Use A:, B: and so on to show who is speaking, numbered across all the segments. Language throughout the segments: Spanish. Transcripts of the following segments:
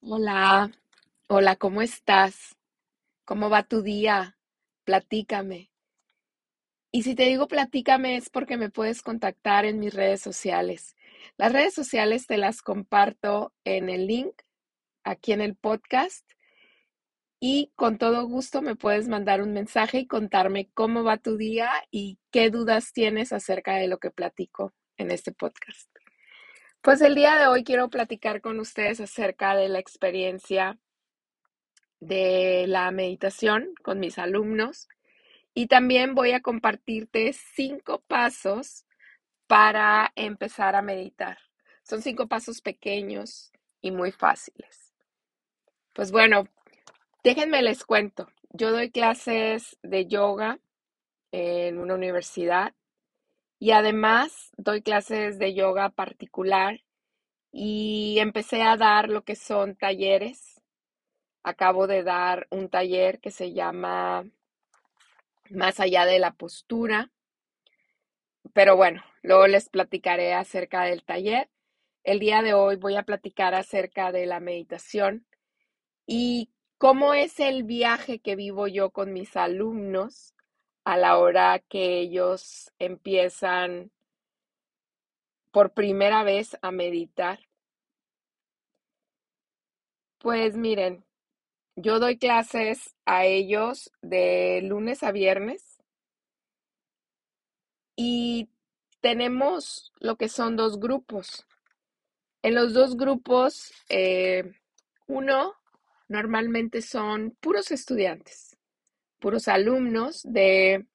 A: Hola, hola, ¿cómo estás? ¿Cómo va tu día? Platícame. Y si te digo platícame es porque me puedes contactar en mis redes sociales. Las redes sociales te las comparto en el link aquí en el podcast y con todo gusto me puedes mandar un mensaje y contarme cómo va tu día y qué dudas tienes acerca de lo que platico en este podcast. Pues el día de hoy quiero platicar con ustedes acerca de la experiencia de la meditación con mis alumnos y también voy a compartirte cinco pasos para empezar a meditar. Son cinco pasos pequeños y muy fáciles. Pues bueno, déjenme les cuento. Yo doy clases de yoga en una universidad y además doy clases de yoga particular y empecé a dar lo que son talleres. Acabo de dar un taller que se llama Más allá de la postura. Pero bueno, luego les platicaré acerca del taller. El día de hoy voy a platicar acerca de la meditación y cómo es el viaje que vivo yo con mis alumnos a la hora que ellos empiezan por primera vez a meditar. Pues miren, yo doy clases a ellos de lunes a viernes y tenemos lo que son dos grupos. En los dos grupos, eh, uno normalmente son puros estudiantes, puros alumnos de,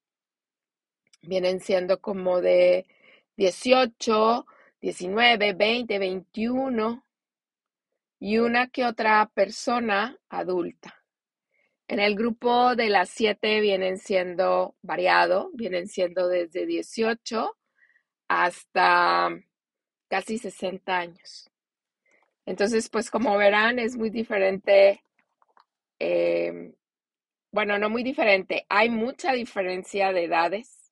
A: vienen siendo como de 18, 19, 20, 21 y una que otra persona adulta. En el grupo de las siete vienen siendo variado, vienen siendo desde 18 hasta casi 60 años. Entonces, pues como verán, es muy diferente. eh, bueno, no muy diferente. Hay mucha diferencia de edades.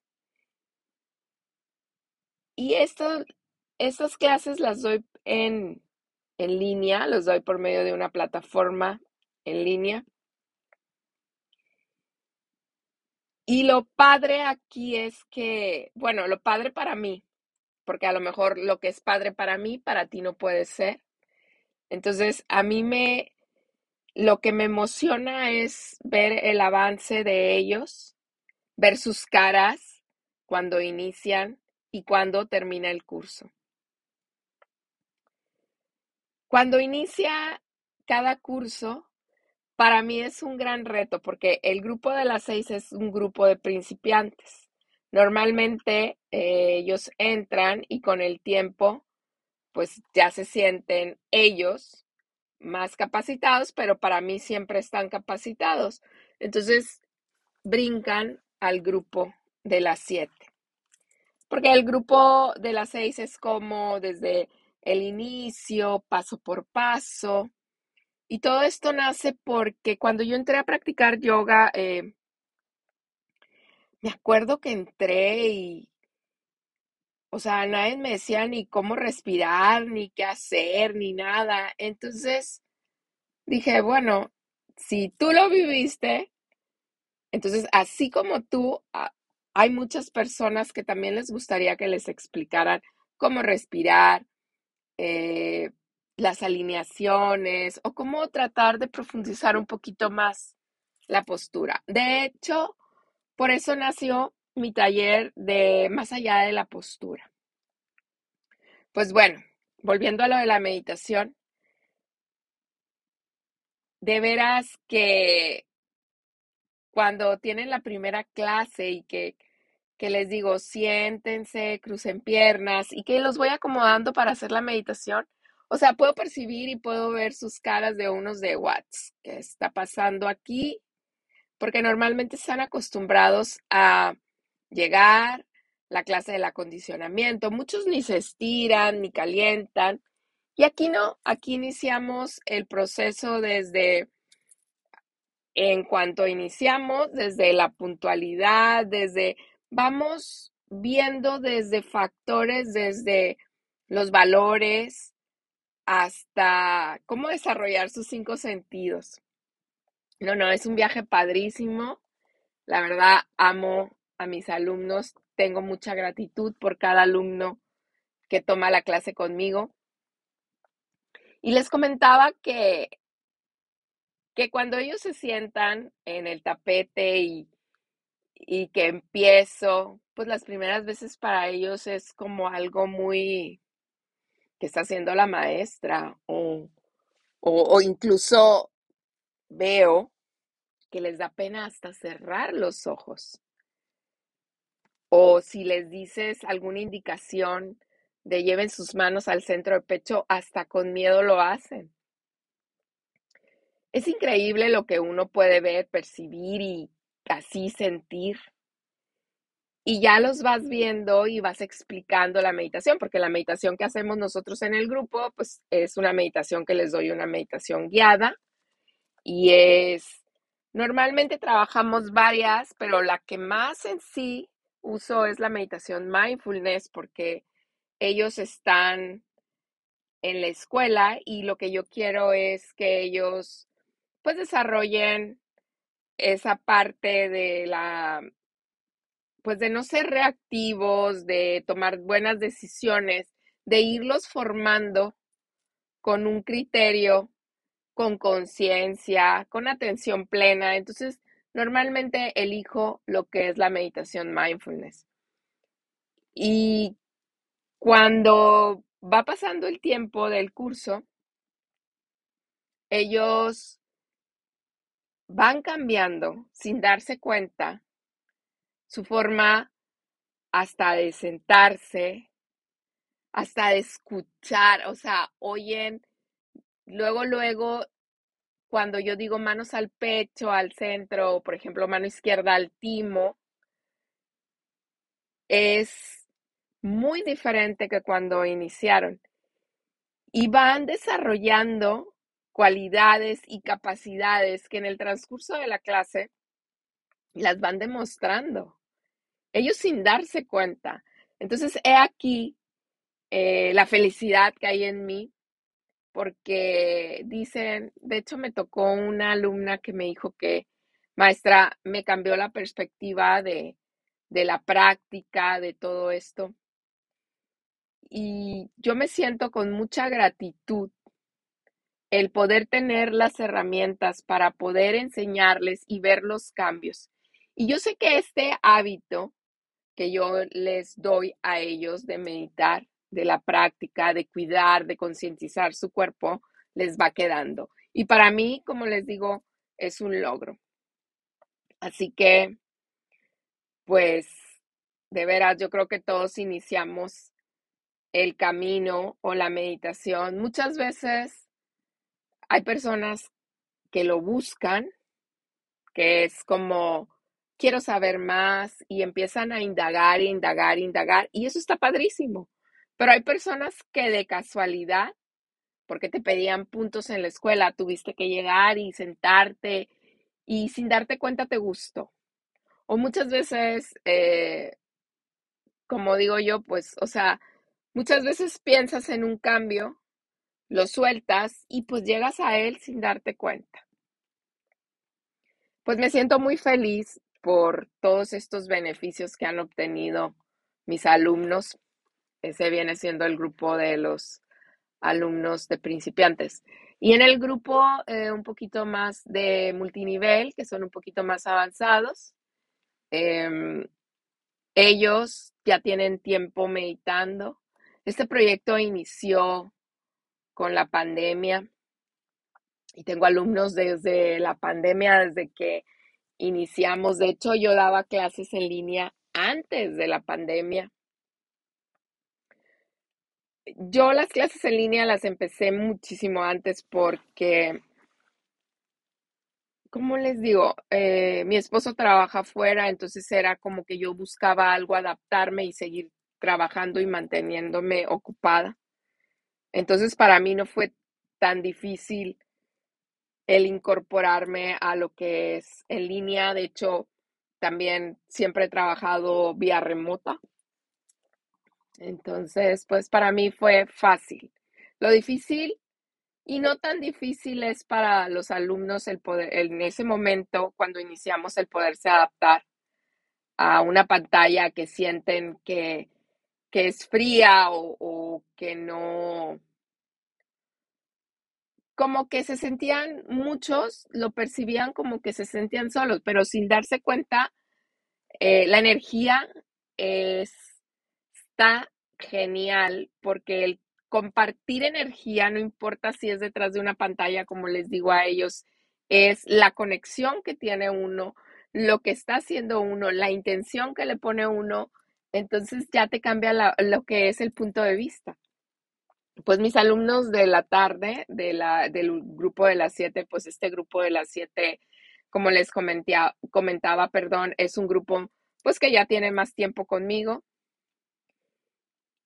A: Y estas clases las doy en, en línea, los doy por medio de una plataforma en línea. Y lo padre aquí es que, bueno, lo padre para mí, porque a lo mejor lo que es padre para mí, para ti no puede ser. Entonces, a mí me, lo que me emociona es ver el avance de ellos, ver sus caras cuando inician y cuando termina el curso. Cuando inicia cada curso, para mí es un gran reto porque el grupo de las seis es un grupo de principiantes. Normalmente eh, ellos entran y con el tiempo, pues ya se sienten ellos más capacitados, pero para mí siempre están capacitados. Entonces, brincan al grupo de las siete. Porque el grupo de las seis es como desde el inicio, paso por paso. Y todo esto nace porque cuando yo entré a practicar yoga, eh, me acuerdo que entré y, o sea, nadie me decía ni cómo respirar, ni qué hacer, ni nada. Entonces dije, bueno, si tú lo viviste, entonces así como tú, ah, hay muchas personas que también les gustaría que les explicaran cómo respirar, eh, las alineaciones o cómo tratar de profundizar un poquito más la postura. De hecho, por eso nació mi taller de más allá de la postura. Pues bueno, volviendo a lo de la meditación, de veras que cuando tienen la primera clase y que, que les digo, siéntense, crucen piernas y que los voy acomodando para hacer la meditación, o sea, puedo percibir y puedo ver sus caras de unos de Watts, ¿qué está pasando aquí? Porque normalmente están acostumbrados a llegar, la clase del acondicionamiento, muchos ni se estiran ni calientan. Y aquí no, aquí iniciamos el proceso desde, en cuanto iniciamos, desde la puntualidad, desde, vamos viendo desde factores, desde los valores, hasta cómo desarrollar sus cinco sentidos. No, no, es un viaje padrísimo. La verdad, amo a mis alumnos. Tengo mucha gratitud por cada alumno que toma la clase conmigo. Y les comentaba que, que cuando ellos se sientan en el tapete y, y que empiezo, pues las primeras veces para ellos es como algo muy que está haciendo la maestra o, o, incluso veo que les da pena hasta cerrar los ojos. O si les dices alguna indicación de lleven sus manos al centro del pecho, hasta con miedo lo hacen. Es increíble lo que uno puede ver, percibir y así sentir y ya los vas viendo y vas explicando la meditación, porque la meditación que hacemos nosotros en el grupo, pues es una meditación que les doy una meditación guiada y es, normalmente trabajamos varias, pero la que más en sí uso es la meditación mindfulness porque ellos están en la escuela y lo que yo quiero es que ellos pues desarrollen esa parte de la pues de no ser reactivos, de tomar buenas decisiones, de irlos formando con un criterio, con conciencia, con atención plena. Entonces, normalmente elijo lo que es la meditación mindfulness. Y cuando va pasando el tiempo del curso, ellos van cambiando sin darse cuenta su forma hasta de sentarse, hasta de escuchar, o sea, oyen, luego, luego, cuando yo digo manos al pecho, al centro, por ejemplo, mano izquierda al timo, es muy diferente que cuando iniciaron. Y van desarrollando cualidades y capacidades que en el transcurso de la clase las van demostrando ellos sin darse cuenta. Entonces, he aquí eh, la felicidad que hay en mí, porque dicen, de hecho me tocó una alumna que me dijo que, maestra, me cambió la perspectiva de, de la práctica, de todo esto. Y yo me siento con mucha gratitud el poder tener las herramientas para poder enseñarles y ver los cambios. Y yo sé que este hábito que yo les doy a ellos de meditar, de la práctica, de cuidar, de concientizar su cuerpo, les va quedando. Y para mí, como les digo, es un logro. Así que, pues, de veras, yo creo que todos iniciamos el camino o la meditación. Muchas veces hay personas que lo buscan, que es como quiero saber más y empiezan a indagar, indagar, indagar y eso está padrísimo. Pero hay personas que de casualidad, porque te pedían puntos en la escuela, tuviste que llegar y sentarte y sin darte cuenta te gustó. O muchas veces, eh, como digo yo, pues, o sea, muchas veces piensas en un cambio, lo sueltas y pues llegas a él sin darte cuenta. Pues me siento muy feliz por todos estos beneficios que han obtenido mis alumnos. Ese viene siendo el grupo de los alumnos de principiantes. Y en el grupo eh, un poquito más de multinivel, que son un poquito más avanzados, em, ellos ya tienen tiempo meditando. Este proyecto inició con la pandemia y tengo alumnos desde la pandemia, desde que iniciamos. De hecho, yo daba clases en línea antes de la pandemia. Yo las clases en línea las empecé muchísimo antes porque, como les digo, eh, mi esposo trabaja afuera, entonces era como que yo buscaba algo, adaptarme y seguir trabajando y manteniéndome ocupada. Entonces, para mí no fue tan difícil el incorporarme a lo que es en línea. De hecho, también siempre he trabajado vía remota. Entonces, pues para mí fue fácil. Lo difícil y no tan difícil es para los alumnos el poder, en ese momento, cuando iniciamos, el poderse adaptar a una pantalla que sienten que, que es fría o, o que no, como que se sentían, muchos lo percibían como que se sentían solos, pero sin darse cuenta, eh, la energía es, está genial porque el compartir energía, no importa si es detrás de una pantalla, como les digo a ellos, es la conexión que tiene uno, lo que está haciendo uno, la intención que le pone uno, entonces ya te cambia lo que es el punto de vista. Pues mis alumnos de la tarde, de la, del grupo de las siete, pues este grupo de las siete, como les comentaba, perdón, es un grupo pues que ya tiene más tiempo conmigo.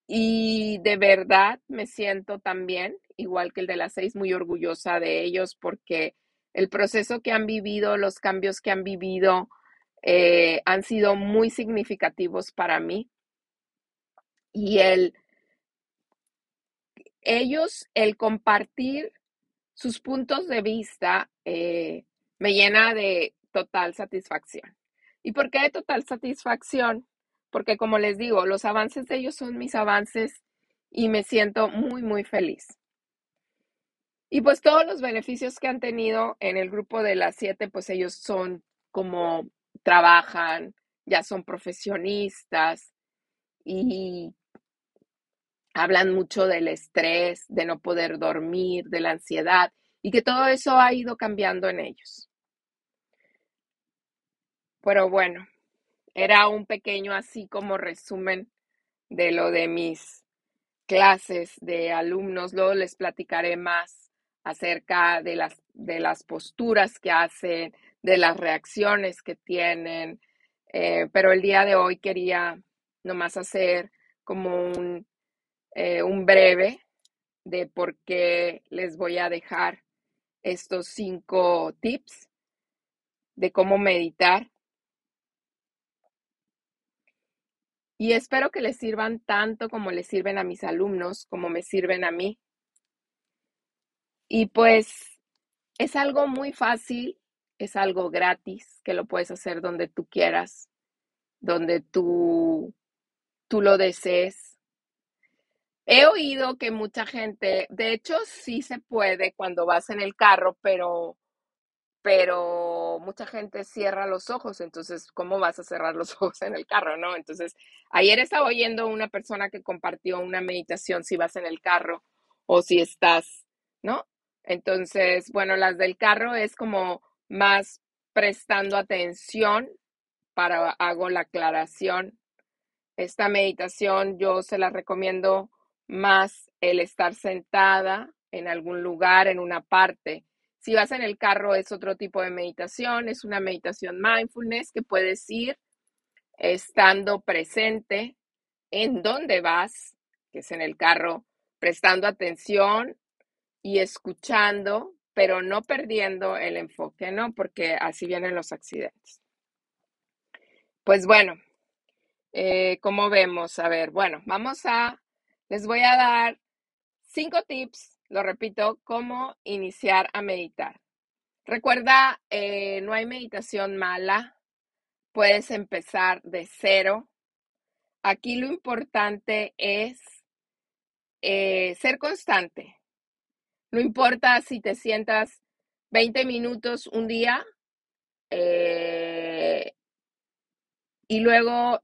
A: Y de verdad me siento también, igual que el de las seis, muy orgullosa de ellos porque el proceso que han vivido, los cambios que han vivido, eh, han sido muy significativos para mí. Y el, ellos, el compartir sus puntos de vista, eh, me llena de total satisfacción. ¿Y por qué de total satisfacción? Porque como les digo, los avances de ellos son mis avances y me siento muy, muy feliz. Y pues todos los beneficios que han tenido en el grupo de las siete, pues ellos son como trabajan, ya son profesionistas y hablan mucho del estrés, de no poder dormir, de la ansiedad y que todo eso ha ido cambiando en ellos. Pero bueno, era un pequeño así como resumen de lo de mis clases de alumnos. Luego les platicaré más acerca de las, de las posturas que hacen, de las reacciones que tienen. Eh, pero el día de hoy quería nomás hacer como un, eh, un breve de por qué les voy a dejar estos cinco tips de cómo meditar. Y espero que les sirvan tanto como les sirven a mis alumnos, como me sirven a mí. Y pues es algo muy fácil, es algo gratis, que lo puedes hacer donde tú quieras, donde tú, tú lo desees. He oído que mucha gente, de hecho sí se puede cuando vas en el carro, pero pero mucha gente cierra los ojos, entonces, ¿cómo vas a cerrar los ojos en el carro, no? Entonces, ayer estaba oyendo una persona que compartió una meditación si vas en el carro o si estás, ¿no? Entonces, bueno, las del carro es como más prestando atención para hago la aclaración. Esta meditación yo se la recomiendo más el estar sentada en algún lugar, en una parte. Si vas en el carro es otro tipo de meditación, es una meditación mindfulness que puedes ir estando presente en donde vas, que es en el carro, prestando atención y escuchando, pero no perdiendo el enfoque, ¿no? Porque así vienen los accidentes. Pues bueno, eh, como vemos, a ver, bueno, vamos a, les voy a dar cinco tips, lo repito, cómo iniciar a meditar. Recuerda, eh, no hay meditación mala, puedes empezar de cero. Aquí lo importante es eh, ser constante. No importa si te sientas 20 minutos un día eh, y luego,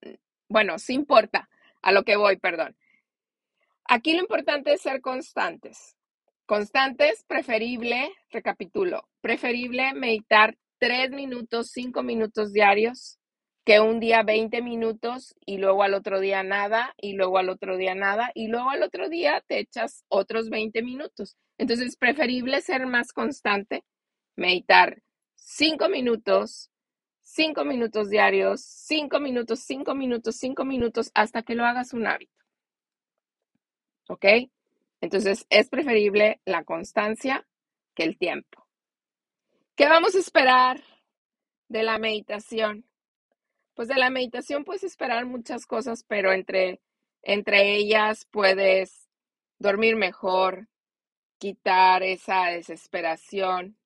A: bueno, sí importa a lo que voy, perdón. Aquí lo importante es ser constantes. Constantes, preferible, recapitulo, preferible meditar 3 minutos, 5 minutos diarios que un día 20 minutos y luego al otro día nada y luego al otro día nada y luego al otro día te echas otros 20 minutos. Entonces es preferible ser más constante, meditar 5 minutos, 5 minutos diarios, 5 minutos, 5 minutos, 5 minutos hasta que lo hagas un hábito. ¿Ok? Entonces es preferible la constancia que el tiempo. ¿Qué vamos a esperar de la meditación? Pues de la meditación puedes esperar muchas cosas, pero entre, entre ellas puedes dormir mejor, quitar esa desesperación,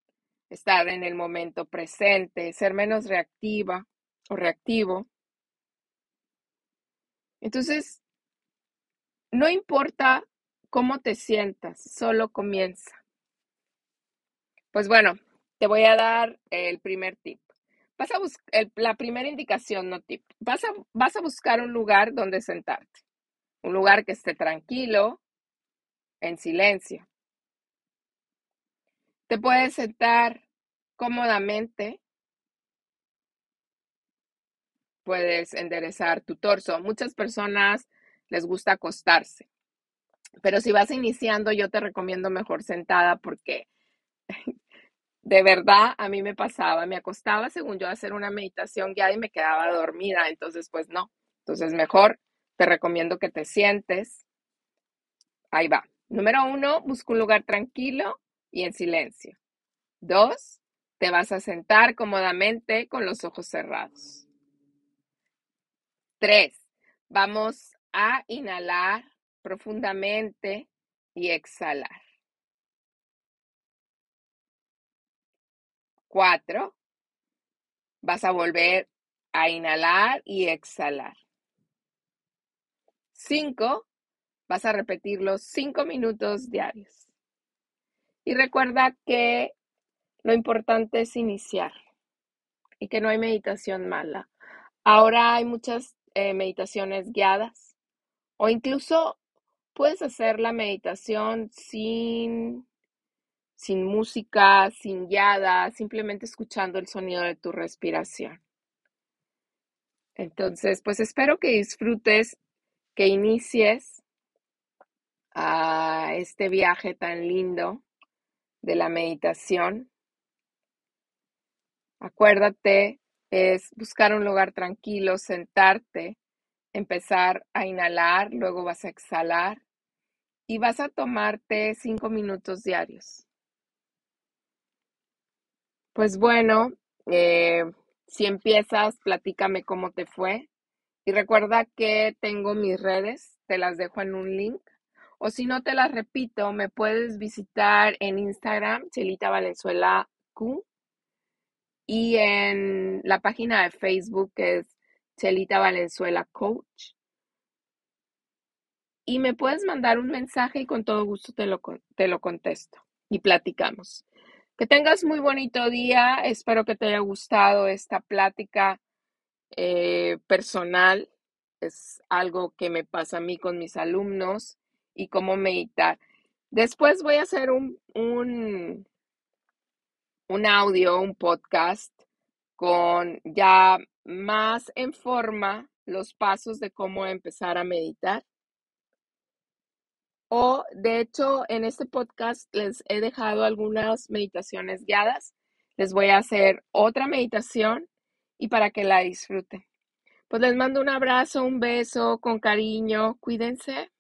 A: estar en el momento presente, ser menos reactiva o reactivo. Entonces, no importa cómo te sientas, solo comienza. Pues bueno, te voy a dar el primer tip. Vas a la primera indicación, no tip. Vas a, vas a buscar un lugar donde sentarte. Un lugar que esté tranquilo, en silencio. Te puedes sentar cómodamente. Puedes enderezar tu torso. Muchas personas les gusta acostarse. Pero si vas iniciando, yo te recomiendo mejor sentada porque de verdad a mí me pasaba, me acostaba según yo a hacer una meditación guiada y me quedaba dormida, entonces pues no. Entonces mejor te recomiendo que te sientes. Ahí va. Número uno, busca un lugar tranquilo y en silencio. Dos, te vas a sentar cómodamente con los ojos cerrados. Tres, vamos a inhalar profundamente y exhalar. Cuatro, vas a volver a inhalar y exhalar. Cinco, vas a repetir los cinco minutos diarios. Y recuerda que lo importante es iniciar y que no hay meditación mala. Ahora hay muchas eh, meditaciones guiadas o incluso puedes hacer la meditación sin, sin música, sin guiada, simplemente escuchando el sonido de tu respiración. Entonces, pues espero que disfrutes, que inicies a este viaje tan lindo de la meditación. Acuérdate, es buscar un lugar tranquilo, sentarte, empezar a inhalar, luego vas a exhalar y vas a tomarte cinco minutos diarios. Pues bueno, eh, si empiezas, platícame cómo te fue. Y recuerda que tengo mis redes, te las dejo en un link. O si no te las repito, me puedes visitar en Instagram, Chelita Valenzuela Q, y en la página de Facebook que es Chelita Valenzuela Coach y me puedes mandar un mensaje y con todo gusto te lo, te lo contesto y platicamos. Que tengas muy bonito día. Espero que te haya gustado esta plática eh, personal. Es algo que me pasa a mí con mis alumnos y cómo meditar. Después voy a hacer un, un, un audio, un podcast con ya más en forma los pasos de cómo empezar a meditar o de hecho, en este podcast les he dejado algunas meditaciones guiadas. Les voy a hacer otra meditación y para que la disfruten. Pues les mando un abrazo, un beso con cariño. Cuídense.